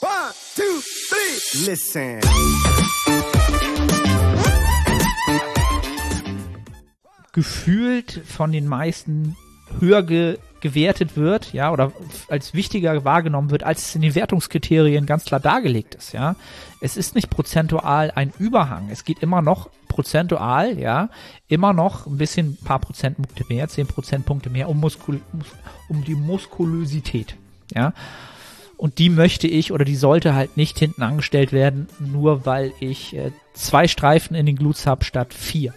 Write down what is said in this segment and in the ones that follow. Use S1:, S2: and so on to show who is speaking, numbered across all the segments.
S1: One, two, three. Listen.
S2: gefühlt von den meisten höher ge gewertet wird, ja, oder als wichtiger wahrgenommen wird, als es in den Wertungskriterien ganz klar dargelegt ist, ja. Es ist nicht prozentual ein Überhang. Es geht immer noch prozentual, ja, immer noch ein bisschen, ein paar Prozentpunkte mehr, zehn Prozentpunkte mehr um, Muskul um die Muskulosität, ja. Und die möchte ich oder die sollte halt nicht hinten angestellt werden, nur weil ich äh, zwei Streifen in den Glutes habe statt vier.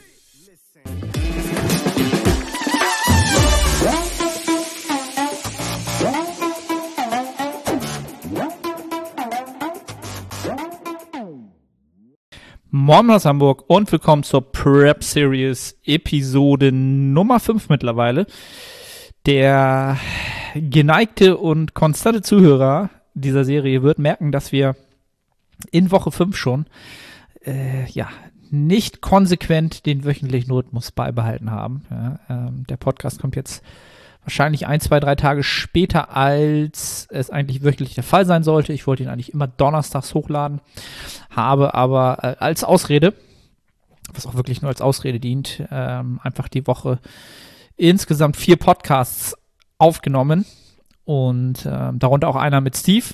S2: Moin aus Hamburg und willkommen zur Prep Series Episode Nummer 5 mittlerweile. Der geneigte und konstante Zuhörer dieser Serie wird merken, dass wir in Woche 5 schon äh, ja nicht konsequent den wöchentlichen Rhythmus beibehalten haben. Ja, ähm, der Podcast kommt jetzt wahrscheinlich ein, zwei, drei Tage später, als es eigentlich wöchentlich der Fall sein sollte. Ich wollte ihn eigentlich immer donnerstags hochladen, habe aber äh, als Ausrede, was auch wirklich nur als Ausrede dient, ähm, einfach die Woche insgesamt vier Podcasts aufgenommen und ähm, darunter auch einer mit Steve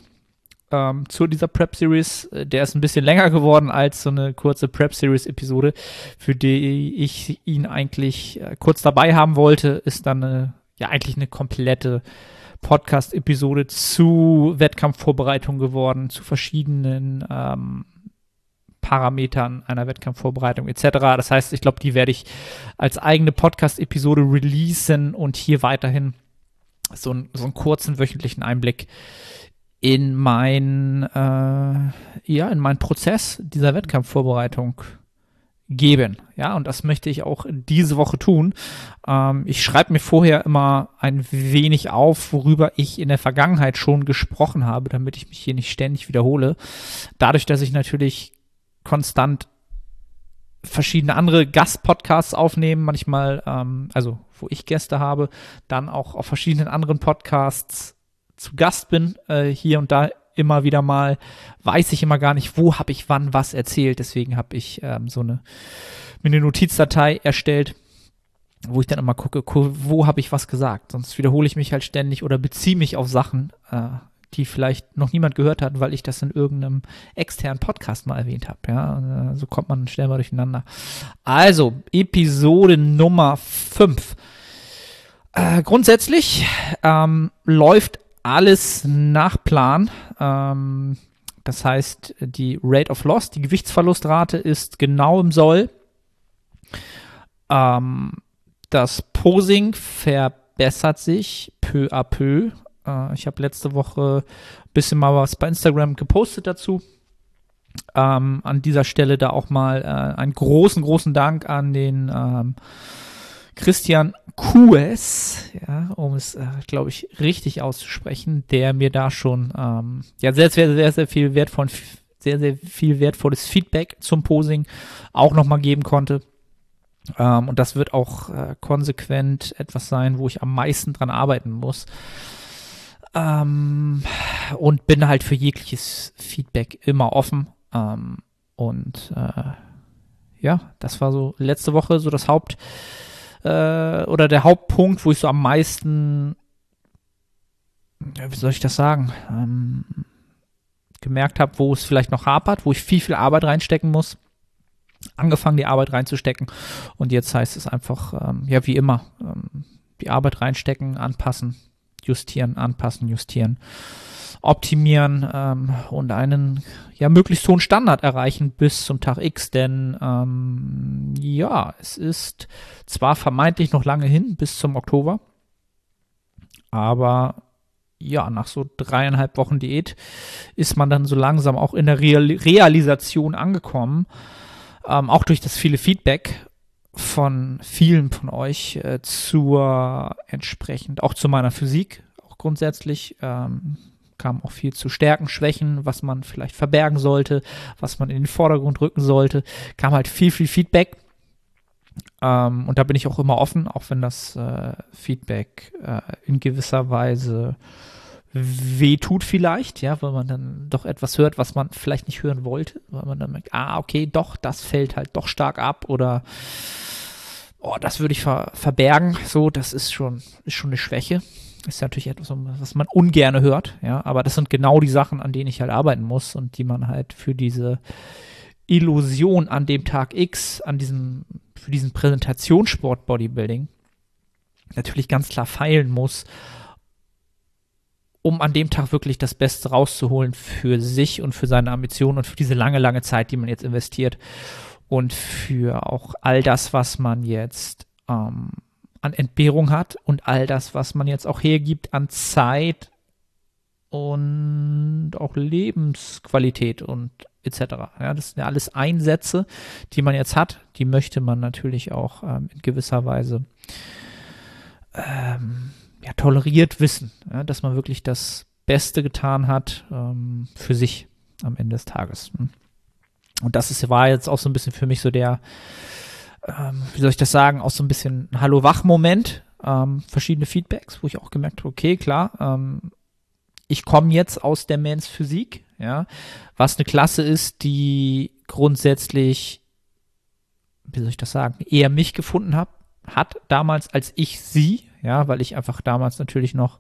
S2: ähm, zu dieser Prep Series. Der ist ein bisschen länger geworden als so eine kurze Prep Series Episode, für die ich ihn eigentlich äh, kurz dabei haben wollte. Ist dann eine ja eigentlich eine komplette Podcast-Episode zu Wettkampfvorbereitung geworden, zu verschiedenen ähm, Parametern einer Wettkampfvorbereitung etc. Das heißt, ich glaube, die werde ich als eigene Podcast-Episode releasen und hier weiterhin so, ein, so einen kurzen wöchentlichen Einblick in mein äh, ja in meinen Prozess dieser Wettkampfvorbereitung geben. Ja, und das möchte ich auch diese Woche tun. Ähm, ich schreibe mir vorher immer ein wenig auf, worüber ich in der Vergangenheit schon gesprochen habe, damit ich mich hier nicht ständig wiederhole. Dadurch, dass ich natürlich konstant verschiedene andere Gastpodcasts aufnehme, manchmal, ähm, also wo ich Gäste habe, dann auch auf verschiedenen anderen Podcasts zu Gast bin, äh, hier und da immer wieder mal, weiß ich immer gar nicht, wo habe ich wann was erzählt. Deswegen habe ich ähm, so eine, mir eine Notizdatei erstellt, wo ich dann immer gucke, wo habe ich was gesagt. Sonst wiederhole ich mich halt ständig oder beziehe mich auf Sachen, äh, die vielleicht noch niemand gehört hat, weil ich das in irgendeinem externen Podcast mal erwähnt habe. Ja, äh, so kommt man schnell mal durcheinander. Also, Episode Nummer 5. Äh, grundsätzlich ähm, läuft alles nach Plan. Ähm, das heißt, die Rate of Loss, die Gewichtsverlustrate ist genau im Soll. Ähm, das Posing verbessert sich peu à peu. Äh, ich habe letzte Woche ein bisschen mal was bei Instagram gepostet dazu. Ähm, an dieser Stelle da auch mal äh, einen großen, großen Dank an den ähm, Christian Kues, ja, um es, äh, glaube ich, richtig auszusprechen, der mir da schon ähm, ja sehr, sehr, sehr, sehr viel wertvoll, sehr, sehr viel wertvolles Feedback zum Posing auch nochmal geben konnte. Ähm, und das wird auch äh, konsequent etwas sein, wo ich am meisten dran arbeiten muss. Ähm, und bin halt für jegliches Feedback immer offen. Ähm, und äh, ja, das war so letzte Woche so das Haupt äh, oder der Hauptpunkt, wo ich so am meisten, wie soll ich das sagen, ähm, gemerkt habe, wo es vielleicht noch hapert, wo ich viel, viel Arbeit reinstecken muss. Angefangen, die Arbeit reinzustecken. Und jetzt heißt es einfach, ähm, ja, wie immer, ähm, die Arbeit reinstecken, anpassen, justieren, anpassen, justieren optimieren ähm, und einen ja möglichst hohen Standard erreichen bis zum Tag X, denn ähm, ja, es ist zwar vermeintlich noch lange hin bis zum Oktober, aber ja, nach so dreieinhalb Wochen Diät ist man dann so langsam auch in der Real Realisation angekommen, ähm, auch durch das viele Feedback von vielen von euch äh, zur entsprechend auch zu meiner Physik auch grundsätzlich ähm, kam auch viel zu Stärken, Schwächen, was man vielleicht verbergen sollte, was man in den Vordergrund rücken sollte. Kam halt viel, viel Feedback. Ähm, und da bin ich auch immer offen, auch wenn das äh, Feedback äh, in gewisser Weise weh tut vielleicht, ja, weil man dann doch etwas hört, was man vielleicht nicht hören wollte, weil man dann merkt, ah, okay, doch, das fällt halt doch stark ab oder oh, das würde ich ver verbergen, so, das ist schon, ist schon eine Schwäche. Ist natürlich etwas, was man ungerne hört, ja, aber das sind genau die Sachen, an denen ich halt arbeiten muss und die man halt für diese Illusion an dem Tag X, an diesem, für diesen Präsentationssport Bodybuilding natürlich ganz klar feilen muss um an dem Tag wirklich das Beste rauszuholen für sich und für seine Ambitionen und für diese lange, lange Zeit, die man jetzt investiert und für auch all das, was man jetzt ähm, an Entbehrung hat und all das, was man jetzt auch hergibt an Zeit und auch Lebensqualität und etc. Ja, das sind ja alles Einsätze, die man jetzt hat, die möchte man natürlich auch ähm, in gewisser Weise ähm, ja, toleriert wissen, ja, dass man wirklich das Beste getan hat ähm, für sich am Ende des Tages. Hm. Und das ist, war jetzt auch so ein bisschen für mich so der, ähm, wie soll ich das sagen, auch so ein bisschen Hallo-Wach-Moment, ähm, verschiedene Feedbacks, wo ich auch gemerkt habe, okay, klar, ähm, ich komme jetzt aus der Mans Physik, ja, was eine Klasse ist, die grundsätzlich, wie soll ich das sagen, eher mich gefunden hat, hat damals als ich sie, ja, weil ich einfach damals natürlich noch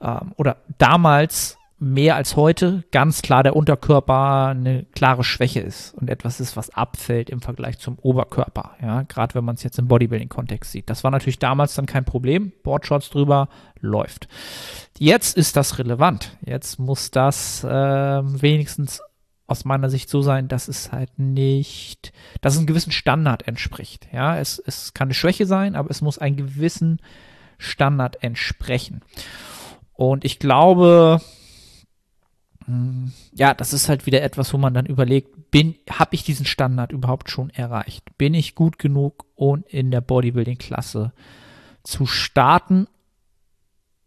S2: ähm, oder damals mehr als heute ganz klar der Unterkörper eine klare Schwäche ist und etwas ist, was abfällt im Vergleich zum Oberkörper. Ja, gerade wenn man es jetzt im Bodybuilding-Kontext sieht. Das war natürlich damals dann kein Problem. Boardshots drüber läuft. Jetzt ist das relevant. Jetzt muss das äh, wenigstens aus meiner Sicht so sein, dass es halt nicht, dass es einem gewissen Standard entspricht. Ja, es, es kann eine Schwäche sein, aber es muss einen gewissen Standard entsprechen. Und ich glaube, hm, ja, das ist halt wieder etwas, wo man dann überlegt, bin, habe ich diesen Standard überhaupt schon erreicht? Bin ich gut genug, um in der Bodybuilding-Klasse zu starten?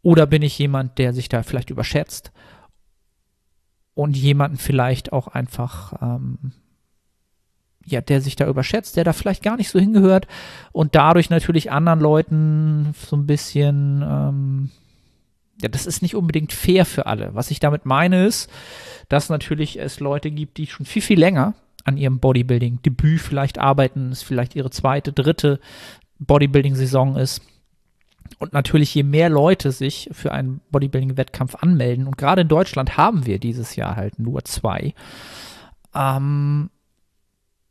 S2: Oder bin ich jemand, der sich da vielleicht überschätzt? Und jemanden vielleicht auch einfach, ähm, ja, der sich da überschätzt, der da vielleicht gar nicht so hingehört und dadurch natürlich anderen Leuten so ein bisschen, ähm, ja, das ist nicht unbedingt fair für alle. Was ich damit meine ist, dass natürlich es Leute gibt, die schon viel, viel länger an ihrem Bodybuilding-Debüt vielleicht arbeiten, es vielleicht ihre zweite, dritte Bodybuilding-Saison ist und natürlich, je mehr Leute sich für einen Bodybuilding-Wettkampf anmelden, und gerade in Deutschland haben wir dieses Jahr halt nur zwei, ähm,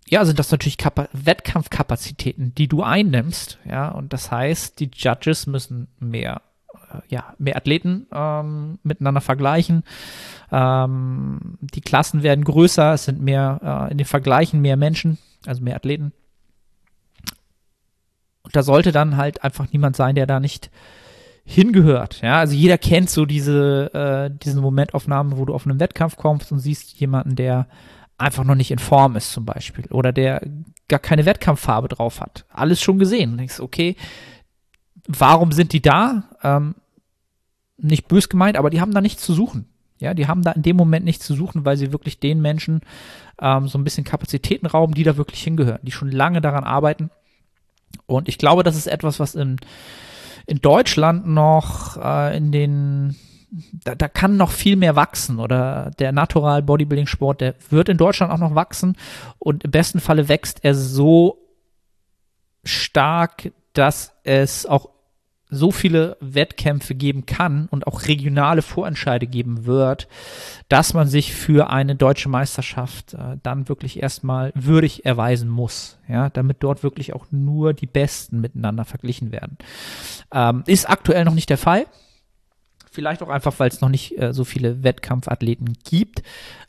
S2: ja, sind das natürlich Kapa Wettkampfkapazitäten, die du einnimmst, ja, und das heißt, die Judges müssen mehr, äh, ja, mehr Athleten ähm, miteinander vergleichen. Ähm, die Klassen werden größer, es sind mehr, äh, in den Vergleichen mehr Menschen, also mehr Athleten. Und da sollte dann halt einfach niemand sein, der da nicht hingehört. Ja, also jeder kennt so diese, äh, diese Momentaufnahmen, wo du auf einen Wettkampf kommst und siehst jemanden, der einfach noch nicht in Form ist zum Beispiel oder der gar keine Wettkampffarbe drauf hat. Alles schon gesehen. Und denkst, okay, warum sind die da? Ähm, nicht bös gemeint, aber die haben da nichts zu suchen. Ja, die haben da in dem Moment nichts zu suchen, weil sie wirklich den Menschen ähm, so ein bisschen Kapazitäten rauben, die da wirklich hingehören, die schon lange daran arbeiten und ich glaube, das ist etwas, was in, in Deutschland noch äh, in den da, da kann noch viel mehr wachsen oder der Natural Bodybuilding Sport, der wird in Deutschland auch noch wachsen. Und im besten Falle wächst er so stark, dass es auch so viele Wettkämpfe geben kann und auch regionale Vorentscheide geben wird, dass man sich für eine deutsche Meisterschaft äh, dann wirklich erstmal würdig erweisen muss, ja, damit dort wirklich auch nur die Besten miteinander verglichen werden. Ähm, ist aktuell noch nicht der Fall. Vielleicht auch einfach, weil es noch nicht äh, so viele Wettkampfathleten gibt.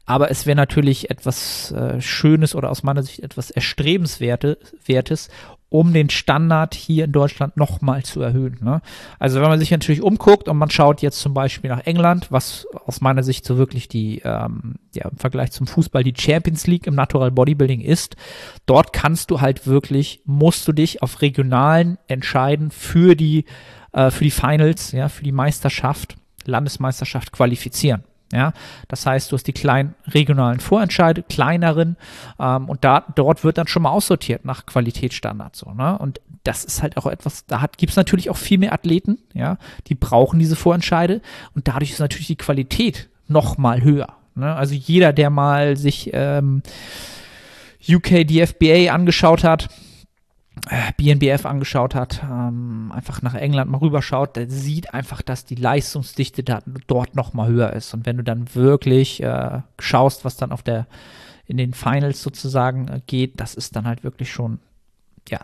S2: Aber es wäre natürlich etwas äh, Schönes oder aus meiner Sicht etwas Erstrebenswertes, um den Standard hier in Deutschland nochmal zu erhöhen. Ne? Also wenn man sich natürlich umguckt und man schaut jetzt zum Beispiel nach England, was aus meiner Sicht so wirklich die, ähm, ja, im Vergleich zum Fußball die Champions League im Natural Bodybuilding ist, dort kannst du halt wirklich, musst du dich auf regionalen entscheiden für die, äh, für die Finals, ja, für die Meisterschaft, Landesmeisterschaft qualifizieren. Ja, das heißt, du hast die kleinen regionalen Vorentscheide, kleineren, ähm, und da, dort wird dann schon mal aussortiert nach Qualitätsstandards. So, ne? Und das ist halt auch etwas, da gibt es natürlich auch viel mehr Athleten, ja, die brauchen diese Vorentscheide und dadurch ist natürlich die Qualität noch mal höher. Ne? Also jeder, der mal sich ähm, UK DFBA angeschaut hat, BNBF angeschaut hat, ähm, einfach nach England mal rüberschaut, der sieht einfach, dass die Leistungsdichte da, dort noch mal höher ist. Und wenn du dann wirklich äh, schaust, was dann auf der in den Finals sozusagen äh, geht, das ist dann halt wirklich schon ja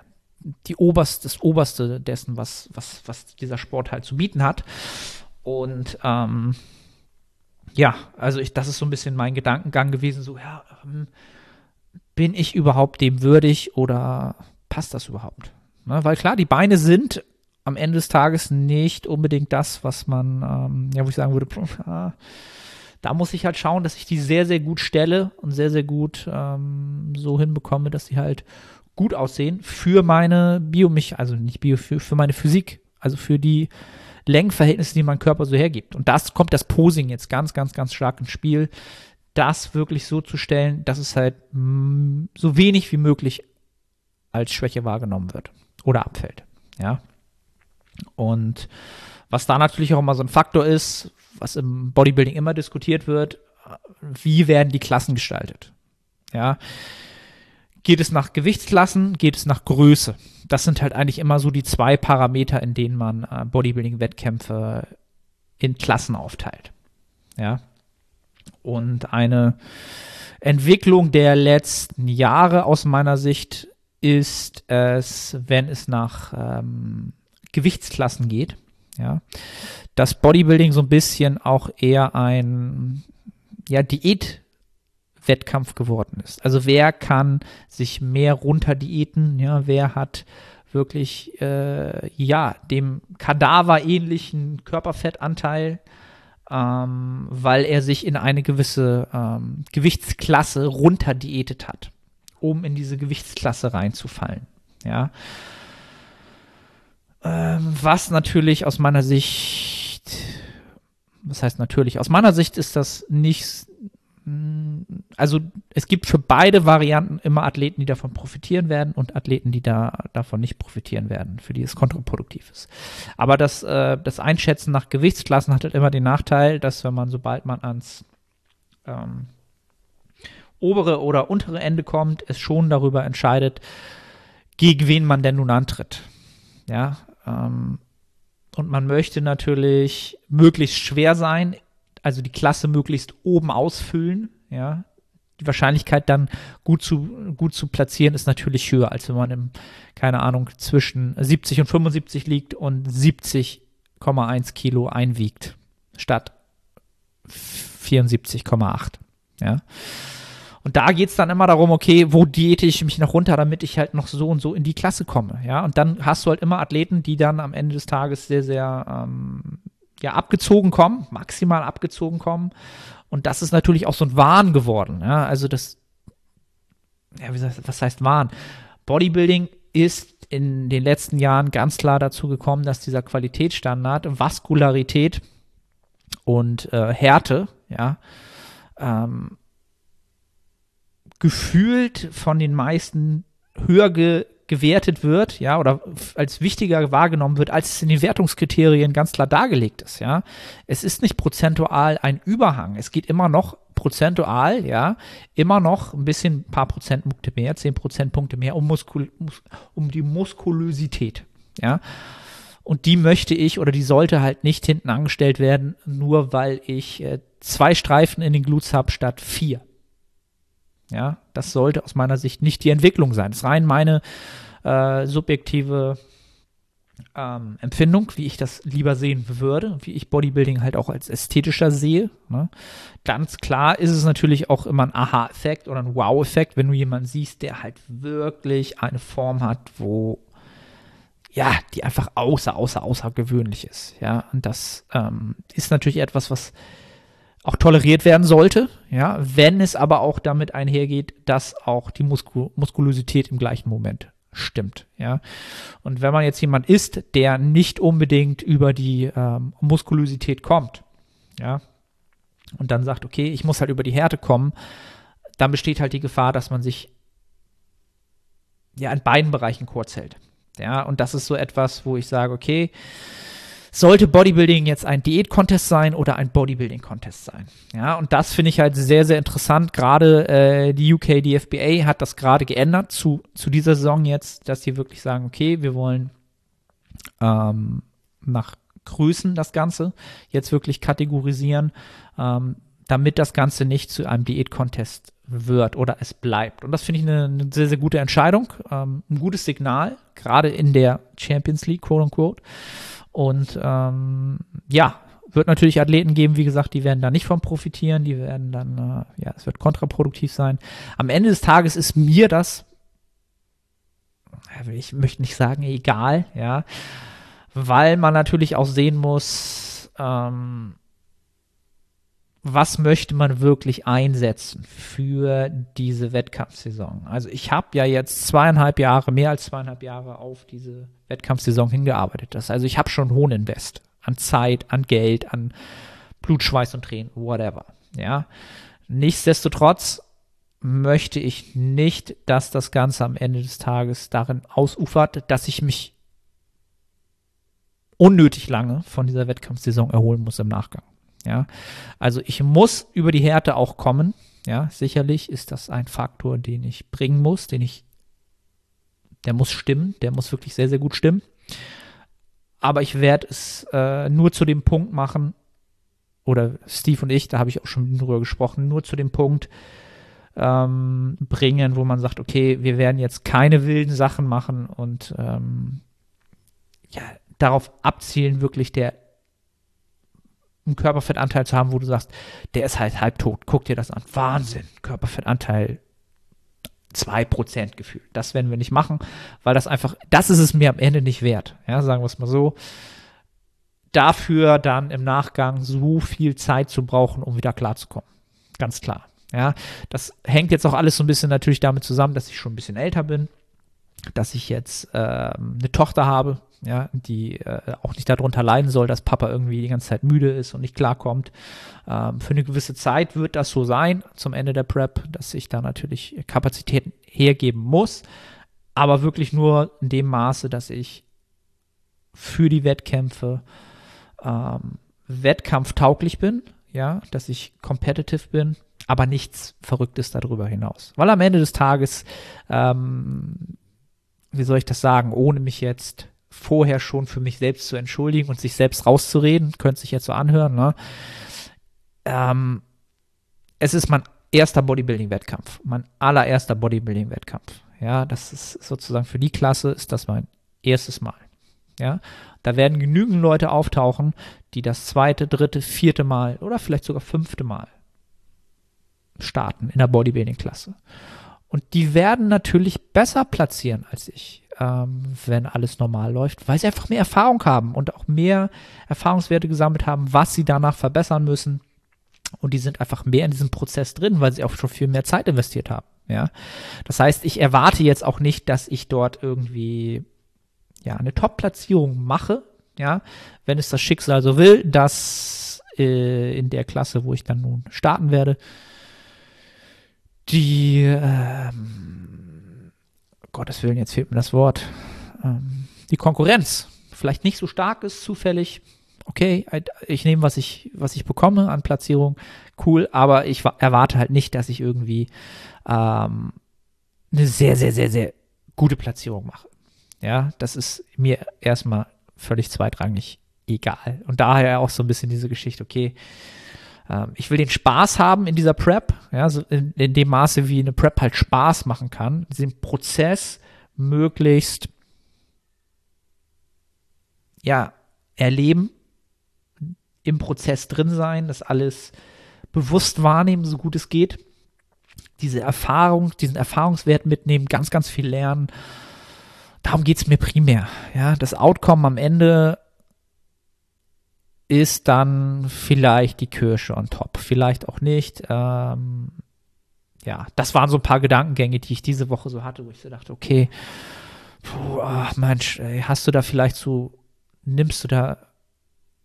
S2: die oberst, das oberste dessen, was was was dieser Sport halt zu bieten hat. Und ähm, ja, also ich, das ist so ein bisschen mein Gedankengang gewesen, so ja, ähm, bin ich überhaupt dem würdig oder passt das überhaupt? Ne? Weil klar, die Beine sind am Ende des Tages nicht unbedingt das, was man, ähm, ja, wo ich sagen würde, ah, da muss ich halt schauen, dass ich die sehr, sehr gut stelle und sehr, sehr gut ähm, so hinbekomme, dass sie halt gut aussehen für meine Biomich, also nicht Bio, für, für meine Physik, also für die Längenverhältnisse, die mein Körper so hergibt. Und das kommt das Posing jetzt ganz, ganz, ganz stark ins Spiel, das wirklich so zu stellen, dass es halt mh, mm, so wenig wie möglich als Schwäche wahrgenommen wird oder abfällt. Ja. Und was da natürlich auch immer so ein Faktor ist, was im Bodybuilding immer diskutiert wird, wie werden die Klassen gestaltet? Ja. Geht es nach Gewichtsklassen? Geht es nach Größe? Das sind halt eigentlich immer so die zwei Parameter, in denen man äh, Bodybuilding-Wettkämpfe in Klassen aufteilt. Ja. Und eine Entwicklung der letzten Jahre aus meiner Sicht ist es, wenn es nach ähm, Gewichtsklassen geht, ja, dass Bodybuilding so ein bisschen auch eher ein ja, Diät-Wettkampf geworden ist. Also wer kann sich mehr runter diäten, ja, wer hat wirklich äh, ja dem Kadaver ähnlichen Körperfettanteil, ähm, weil er sich in eine gewisse ähm, Gewichtsklasse runter diätet hat um in diese Gewichtsklasse reinzufallen. Ja. Ähm, was natürlich aus meiner Sicht, was heißt natürlich, aus meiner Sicht ist das nicht, mm, also es gibt für beide Varianten immer Athleten, die davon profitieren werden und Athleten, die da davon nicht profitieren werden, für die es kontraproduktiv ist. Aber das, äh, das Einschätzen nach Gewichtsklassen hat halt immer den Nachteil, dass wenn man, sobald man ans ähm, obere oder untere Ende kommt, es schon darüber entscheidet, gegen wen man denn nun antritt. Ja, ähm, und man möchte natürlich möglichst schwer sein, also die Klasse möglichst oben ausfüllen, ja. Die Wahrscheinlichkeit dann gut zu, gut zu platzieren ist natürlich höher, als wenn man im, keine Ahnung, zwischen 70 und 75 liegt und 70,1 Kilo einwiegt, statt 74,8. Ja. Und da geht es dann immer darum, okay, wo diete ich mich noch runter, damit ich halt noch so und so in die Klasse komme. Ja, und dann hast du halt immer Athleten, die dann am Ende des Tages sehr, sehr ähm, ja, abgezogen kommen, maximal abgezogen kommen. Und das ist natürlich auch so ein Wahn geworden. Ja, also das, ja, wie heißt, was heißt Wahn? Bodybuilding ist in den letzten Jahren ganz klar dazu gekommen, dass dieser Qualitätsstandard, Vaskularität und äh, Härte, ja, ähm, gefühlt von den meisten höher ge gewertet wird, ja, oder als wichtiger wahrgenommen wird, als es in den Wertungskriterien ganz klar dargelegt ist, ja. Es ist nicht prozentual ein Überhang. Es geht immer noch prozentual, ja, immer noch ein bisschen, ein paar Prozentpunkte mehr, zehn Prozentpunkte mehr um, Muskul um die Muskulosität, ja. Und die möchte ich oder die sollte halt nicht hinten angestellt werden, nur weil ich äh, zwei Streifen in den Glutes habe statt vier. Ja, das sollte aus meiner Sicht nicht die Entwicklung sein. Das ist rein meine äh, subjektive ähm, Empfindung, wie ich das lieber sehen würde, wie ich Bodybuilding halt auch als ästhetischer sehe. Ne? Ganz klar ist es natürlich auch immer ein Aha-Effekt oder ein Wow-Effekt, wenn du jemanden siehst, der halt wirklich eine Form hat, wo ja, die einfach außer, außer, außergewöhnlich ist. Ja, und das ähm, ist natürlich etwas, was auch toleriert werden sollte, ja, wenn es aber auch damit einhergeht, dass auch die Muskul Muskulosität im gleichen Moment stimmt, ja. Und wenn man jetzt jemand ist, der nicht unbedingt über die ähm, Muskulosität kommt, ja, und dann sagt, okay, ich muss halt über die Härte kommen, dann besteht halt die Gefahr, dass man sich ja in beiden Bereichen kurz hält. Ja, und das ist so etwas, wo ich sage, okay, sollte Bodybuilding jetzt ein Diät-Contest sein oder ein Bodybuilding-Contest sein? Ja, und das finde ich halt sehr, sehr interessant. Gerade äh, die UK, die FBA hat das gerade geändert zu, zu dieser Saison jetzt, dass sie wirklich sagen, okay, wir wollen ähm, nach Größen das Ganze jetzt wirklich kategorisieren, ähm, damit das Ganze nicht zu einem Diät-Contest wird oder es bleibt. Und das finde ich eine, eine, sehr, sehr gute Entscheidung, ähm, ein gutes Signal, gerade in der Champions League, quote unquote. Und ähm, ja, wird natürlich Athleten geben, wie gesagt, die werden da nicht von profitieren, die werden dann, äh, ja, es wird kontraproduktiv sein. Am Ende des Tages ist mir das, ich möchte nicht sagen, egal, ja, weil man natürlich auch sehen muss, ähm, was möchte man wirklich einsetzen für diese Wettkampfsaison? Also ich habe ja jetzt zweieinhalb Jahre, mehr als zweieinhalb Jahre auf diese Wettkampfsaison hingearbeitet. Das, also ich habe schon hohen Invest an Zeit, an Geld, an Blut, Schweiß und Tränen, whatever. Ja. Nichtsdestotrotz möchte ich nicht, dass das Ganze am Ende des Tages darin ausufert, dass ich mich unnötig lange von dieser Wettkampfsaison erholen muss im Nachgang. Ja, also ich muss über die Härte auch kommen. Ja, sicherlich ist das ein Faktor, den ich bringen muss, den ich, der muss stimmen, der muss wirklich sehr, sehr gut stimmen. Aber ich werde es äh, nur zu dem Punkt machen, oder Steve und ich, da habe ich auch schon drüber gesprochen, nur zu dem Punkt ähm, bringen, wo man sagt, okay, wir werden jetzt keine wilden Sachen machen und ähm, ja, darauf abzielen, wirklich der einen Körperfettanteil zu haben, wo du sagst, der ist halt halbtot. Guck dir das an. Wahnsinn. Körperfettanteil 2% gefühlt. Das werden wir nicht machen, weil das einfach, das ist es mir am Ende nicht wert. Ja, sagen wir es mal so. Dafür dann im Nachgang so viel Zeit zu brauchen, um wieder klarzukommen. Ganz klar. Ja, das hängt jetzt auch alles so ein bisschen natürlich damit zusammen, dass ich schon ein bisschen älter bin, dass ich jetzt äh, eine Tochter habe, ja, die äh, auch nicht darunter leiden soll, dass Papa irgendwie die ganze Zeit müde ist und nicht klarkommt. Ähm, für eine gewisse Zeit wird das so sein, zum Ende der Prep, dass ich da natürlich Kapazitäten hergeben muss, aber wirklich nur in dem Maße, dass ich für die Wettkämpfe ähm, wettkampftauglich bin, ja, dass ich competitive bin, aber nichts Verrücktes darüber hinaus. Weil am Ende des Tages, ähm, wie soll ich das sagen, ohne mich jetzt vorher schon für mich selbst zu entschuldigen und sich selbst rauszureden, könnte sich jetzt so anhören, ne? Ähm, es ist mein erster Bodybuilding-Wettkampf, mein allererster Bodybuilding-Wettkampf. Ja, das ist sozusagen für die Klasse ist das mein erstes Mal. Ja, da werden genügend Leute auftauchen, die das zweite, dritte, vierte Mal oder vielleicht sogar fünfte Mal starten in der Bodybuilding-Klasse. Und die werden natürlich besser platzieren als ich ähm, wenn alles normal läuft, weil sie einfach mehr Erfahrung haben und auch mehr Erfahrungswerte gesammelt haben, was sie danach verbessern müssen. Und die sind einfach mehr in diesem Prozess drin, weil sie auch schon viel mehr Zeit investiert haben. Ja, das heißt, ich erwarte jetzt auch nicht, dass ich dort irgendwie ja eine Top-Platzierung mache. Ja, wenn es das Schicksal so will, dass äh, in der Klasse, wo ich dann nun starten werde, die ähm, Gottes Willen, jetzt fehlt mir das Wort, ähm, die Konkurrenz vielleicht nicht so stark ist, zufällig. Okay, ich nehme, was ich, was ich bekomme an Platzierung, cool, aber ich erwarte halt nicht, dass ich irgendwie ähm, eine sehr, sehr, sehr, sehr gute Platzierung mache. Ja, das ist mir erstmal völlig zweitrangig egal. Und daher auch so ein bisschen diese Geschichte, okay, ähm, ich will den Spaß haben in dieser Prep, ja, in, in, dem Maße, wie eine Prep halt Spaß machen kann, diesen Prozess möglichst, ja, erleben, im Prozess drin sein, das alles bewusst wahrnehmen, so gut es geht, diese Erfahrung, diesen Erfahrungswert mitnehmen, ganz, ganz viel lernen. Darum geht es mir primär. Ja, das Outcome am Ende ist dann vielleicht die Kirsche on top. Vielleicht auch nicht. Ähm, ja, das waren so ein paar Gedankengänge, die ich diese Woche so hatte, wo ich so dachte, okay, puh, ach Mensch, ey, hast du da vielleicht so, nimmst du da,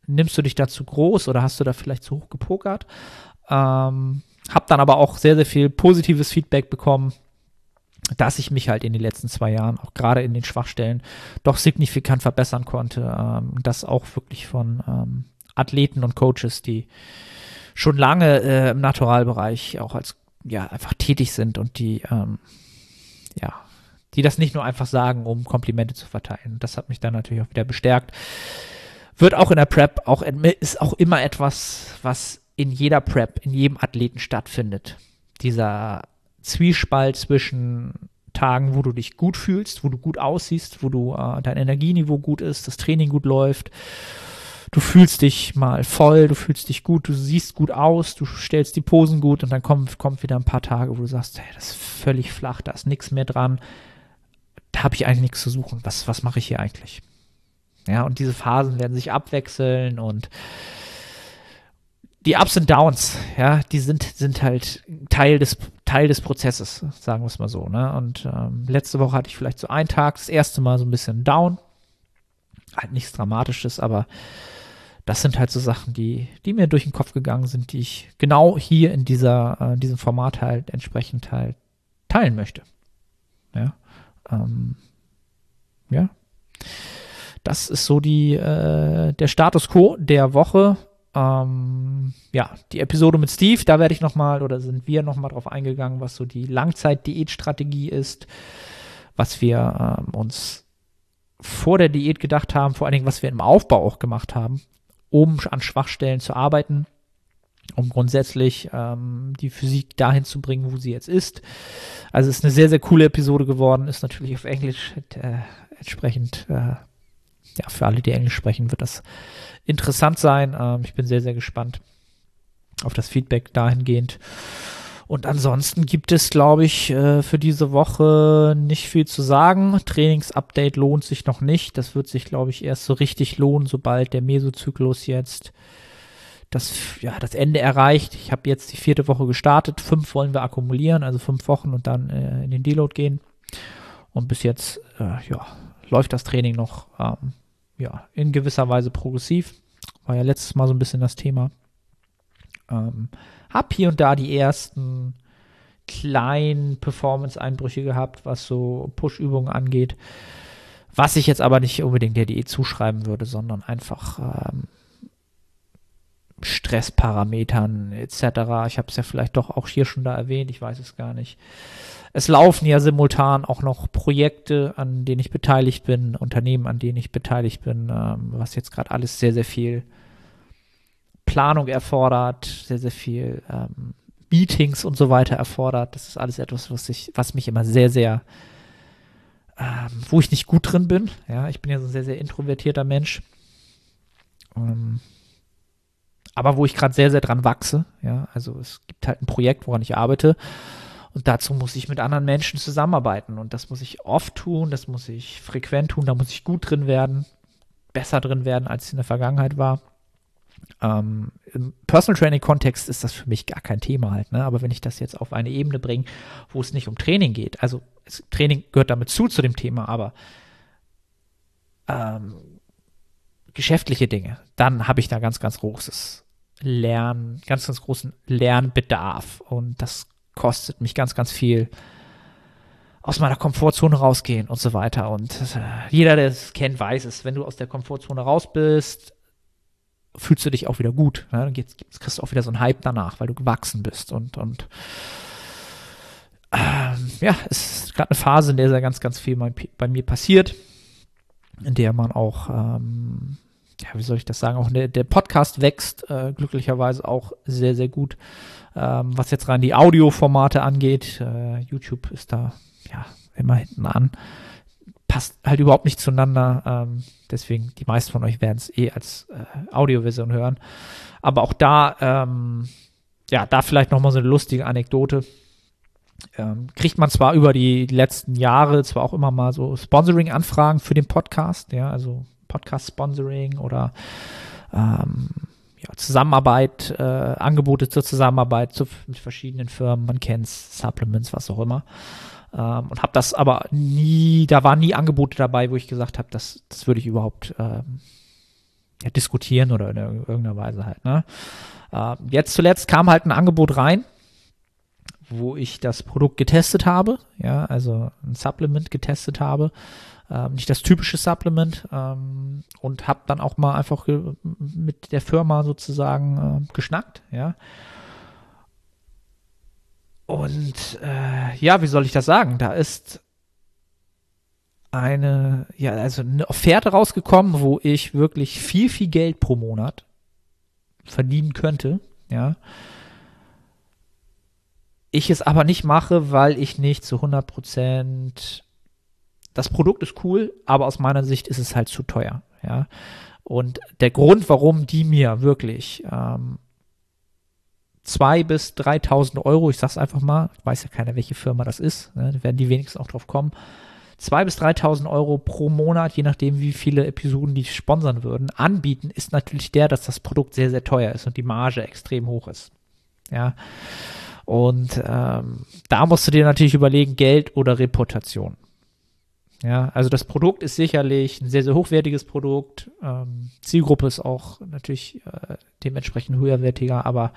S2: nimmst du dich da zu groß oder hast du da vielleicht zu hoch gepokert? Ähm, hab dann aber auch sehr, sehr viel positives Feedback bekommen, dass ich mich halt in den letzten zwei Jahren, auch gerade in den Schwachstellen, doch signifikant verbessern konnte. Ähm, das auch wirklich von ähm, Athleten und Coaches, die schon lange äh, im Naturalbereich auch als ja einfach tätig sind und die ähm, ja die das nicht nur einfach sagen, um Komplimente zu verteilen. Das hat mich dann natürlich auch wieder bestärkt. Wird auch in der Prep auch ist auch immer etwas, was in jeder Prep, in jedem Athleten stattfindet. Dieser Zwiespalt zwischen Tagen, wo du dich gut fühlst, wo du gut aussiehst, wo du äh, dein Energieniveau gut ist, das Training gut läuft. Du fühlst dich mal voll, du fühlst dich gut, du siehst gut aus, du stellst die Posen gut und dann kommt, kommt wieder ein paar Tage, wo du sagst, hey, das ist völlig flach, da ist nichts mehr dran da habe ich eigentlich nichts zu suchen. Was, was mache ich hier eigentlich? Ja, und diese Phasen werden sich abwechseln und die Ups und Downs, ja, die sind, sind halt Teil des, Teil des Prozesses, sagen wir es mal so. Ne? Und ähm, letzte Woche hatte ich vielleicht so einen Tag, das erste Mal so ein bisschen down. Halt nichts Dramatisches, aber das sind halt so Sachen, die, die mir durch den Kopf gegangen sind, die ich genau hier in dieser, äh, diesem Format halt entsprechend halt teilen möchte. Ja. Ähm, ja. Das ist so die, äh, der Status quo der Woche. Ähm, ja, die Episode mit Steve, da werde ich nochmal oder sind wir nochmal drauf eingegangen, was so die Langzeit-Diät-Strategie ist, was wir ähm, uns vor der Diät gedacht haben, vor allen Dingen, was wir im Aufbau auch gemacht haben, um an Schwachstellen zu arbeiten um grundsätzlich ähm, die Physik dahin zu bringen, wo sie jetzt ist. Also ist eine sehr, sehr coole Episode geworden, ist natürlich auf Englisch äh, entsprechend, äh, ja, für alle, die Englisch sprechen, wird das interessant sein. Ähm, ich bin sehr, sehr gespannt auf das Feedback dahingehend. Und ansonsten gibt es, glaube ich, äh, für diese Woche nicht viel zu sagen. Trainingsupdate lohnt sich noch nicht. Das wird sich, glaube ich, erst so richtig lohnen, sobald der Mesozyklus jetzt das, ja, das Ende erreicht. Ich habe jetzt die vierte Woche gestartet. Fünf wollen wir akkumulieren, also fünf Wochen und dann äh, in den Deload gehen. Und bis jetzt äh, ja, läuft das Training noch ähm, ja, in gewisser Weise progressiv. War ja letztes Mal so ein bisschen das Thema. Ähm, hab hier und da die ersten kleinen Performance-Einbrüche gehabt, was so Push-Übungen angeht. Was ich jetzt aber nicht unbedingt der Diät zuschreiben würde, sondern einfach ähm, Stressparametern etc. Ich habe es ja vielleicht doch auch hier schon da erwähnt, ich weiß es gar nicht. Es laufen ja simultan auch noch Projekte, an denen ich beteiligt bin, Unternehmen, an denen ich beteiligt bin, ähm, was jetzt gerade alles sehr, sehr viel Planung erfordert, sehr, sehr viel ähm, Meetings und so weiter erfordert. Das ist alles etwas, was ich, was mich immer sehr, sehr, ähm, wo ich nicht gut drin bin. Ja, ich bin ja so ein sehr, sehr introvertierter Mensch. Ähm, aber wo ich gerade sehr, sehr dran wachse. Ja, also es gibt halt ein Projekt, woran ich arbeite. Und dazu muss ich mit anderen Menschen zusammenarbeiten. Und das muss ich oft tun, das muss ich frequent tun, da muss ich gut drin werden, besser drin werden, als es in der Vergangenheit war. Ähm, Im Personal Training Kontext ist das für mich gar kein Thema halt, ne? Aber wenn ich das jetzt auf eine Ebene bringe, wo es nicht um Training geht, also es, Training gehört damit zu zu dem Thema, aber ähm, geschäftliche Dinge, dann habe ich da ganz, ganz großes Lern, ganz, ganz großen Lernbedarf. Und das kostet mich ganz, ganz viel aus meiner Komfortzone rausgehen und so weiter. Und äh, jeder, der es kennt, weiß es. Wenn du aus der Komfortzone raus bist, fühlst du dich auch wieder gut. Ne? Dann geht's, kriegst du auch wieder so einen Hype danach, weil du gewachsen bist. Und, und ähm, ja, es ist gerade eine Phase, in der sehr ganz, ganz viel bei, bei mir passiert, in der man auch ähm, ja, wie soll ich das sagen, auch der, der Podcast wächst äh, glücklicherweise auch sehr, sehr gut. Ähm, was jetzt rein die Audioformate angeht, äh, YouTube ist da ja immer hinten an. Passt halt überhaupt nicht zueinander. Ähm, deswegen, die meisten von euch werden es eh als äh, Audioversion hören. Aber auch da, ähm, ja, da vielleicht nochmal so eine lustige Anekdote. Ähm, kriegt man zwar über die letzten Jahre zwar auch immer mal so Sponsoring-Anfragen für den Podcast, ja, also Podcast-Sponsoring oder ähm, ja, Zusammenarbeit, äh, Angebote zur Zusammenarbeit zu, mit verschiedenen Firmen, man kennt Supplements, was auch immer. Ähm, und habe das aber nie, da waren nie Angebote dabei, wo ich gesagt habe, das, das würde ich überhaupt ähm, ja, diskutieren oder in irgendeiner Weise halt. Ne? Äh, jetzt zuletzt kam halt ein Angebot rein, wo ich das Produkt getestet habe, ja, also ein Supplement getestet habe, ähm, nicht das typische Supplement ähm, und habe dann auch mal einfach mit der Firma sozusagen äh, geschnackt, ja. Und äh, ja, wie soll ich das sagen? Da ist eine, ja, also eine Offerte rausgekommen, wo ich wirklich viel, viel Geld pro Monat verdienen könnte, ja. Ich es aber nicht mache, weil ich nicht zu 100 Prozent das Produkt ist cool, aber aus meiner Sicht ist es halt zu teuer, ja. Und der Grund, warum die mir wirklich ähm, zwei bis 3.000 Euro, ich sag's einfach mal, weiß ja keiner, welche Firma das ist, ne, werden die wenigstens auch drauf kommen, zwei bis 3.000 Euro pro Monat, je nachdem, wie viele Episoden die sponsern würden, anbieten, ist natürlich der, dass das Produkt sehr, sehr teuer ist und die Marge extrem hoch ist. Ja. Und ähm, da musst du dir natürlich überlegen, Geld oder Reputation. Ja, also das Produkt ist sicherlich ein sehr, sehr hochwertiges Produkt. Ähm, Zielgruppe ist auch natürlich äh, dementsprechend höherwertiger, aber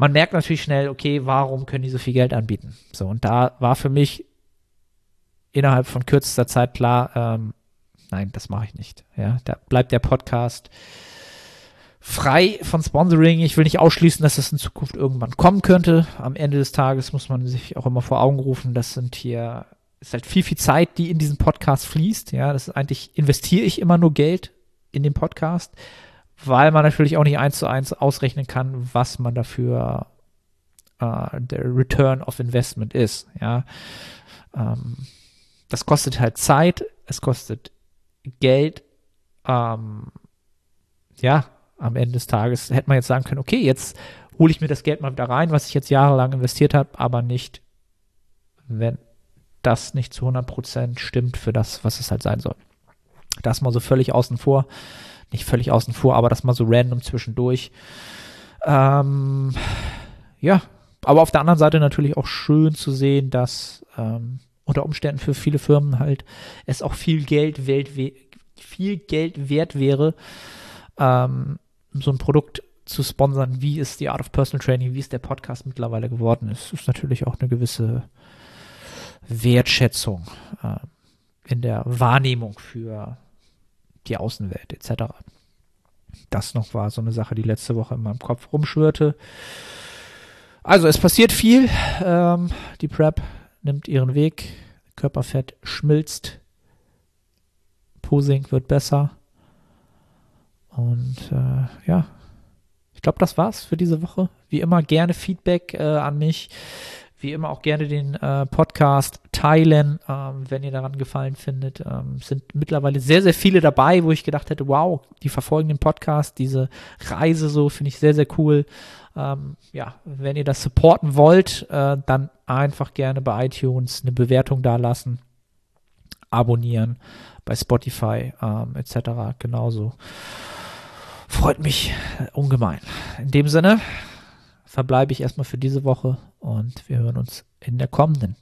S2: man merkt natürlich schnell, okay, warum können die so viel Geld anbieten? So, und da war für mich innerhalb von kürzester Zeit klar, ähm, nein, das mache ich nicht. Ja, da bleibt der Podcast frei von Sponsoring. Ich will nicht ausschließen, dass das in Zukunft irgendwann kommen könnte. Am Ende des Tages muss man sich auch immer vor Augen rufen, das sind hier, ist halt viel, viel Zeit, die in diesen Podcast fließt. Ja, das ist eigentlich, investiere ich immer nur Geld in den Podcast weil man natürlich auch nicht eins zu eins ausrechnen kann, was man dafür äh, der Return of Investment ist. Ja, ähm, das kostet halt Zeit, es kostet Geld. Ähm, ja, am Ende des Tages hätte man jetzt sagen können, okay, jetzt hole ich mir das Geld mal wieder rein, was ich jetzt jahrelang investiert habe, aber nicht, wenn das nicht zu 100% stimmt für das, was es halt sein soll. Das mal so völlig außen vor nicht völlig außen vor, aber das mal so random zwischendurch. Ähm, ja, aber auf der anderen Seite natürlich auch schön zu sehen, dass ähm, unter Umständen für viele Firmen halt es auch viel Geld, Welt, viel Geld wert wäre, ähm, so ein Produkt zu sponsern, wie es die Art of Personal Training, wie es der Podcast mittlerweile geworden ist. Ist natürlich auch eine gewisse Wertschätzung äh, in der Wahrnehmung für die Außenwelt etc. Das noch war so eine Sache, die letzte Woche in meinem Kopf rumschwirrte. Also es passiert viel. Ähm, die Prep nimmt ihren Weg. Körperfett schmilzt. Posing wird besser. Und äh, ja, ich glaube, das war's für diese Woche. Wie immer gerne Feedback äh, an mich wie immer auch gerne den äh, Podcast teilen, ähm, wenn ihr daran gefallen findet. Ähm, sind mittlerweile sehr, sehr viele dabei, wo ich gedacht hätte, wow, die verfolgen den Podcast, diese Reise so, finde ich sehr, sehr cool. Ähm, ja, wenn ihr das supporten wollt, äh, dann einfach gerne bei iTunes eine Bewertung dalassen, abonnieren, bei Spotify ähm, etc. genauso. Freut mich ungemein. In dem Sinne, verbleibe ich erstmal für diese Woche und wir hören uns in der kommenden.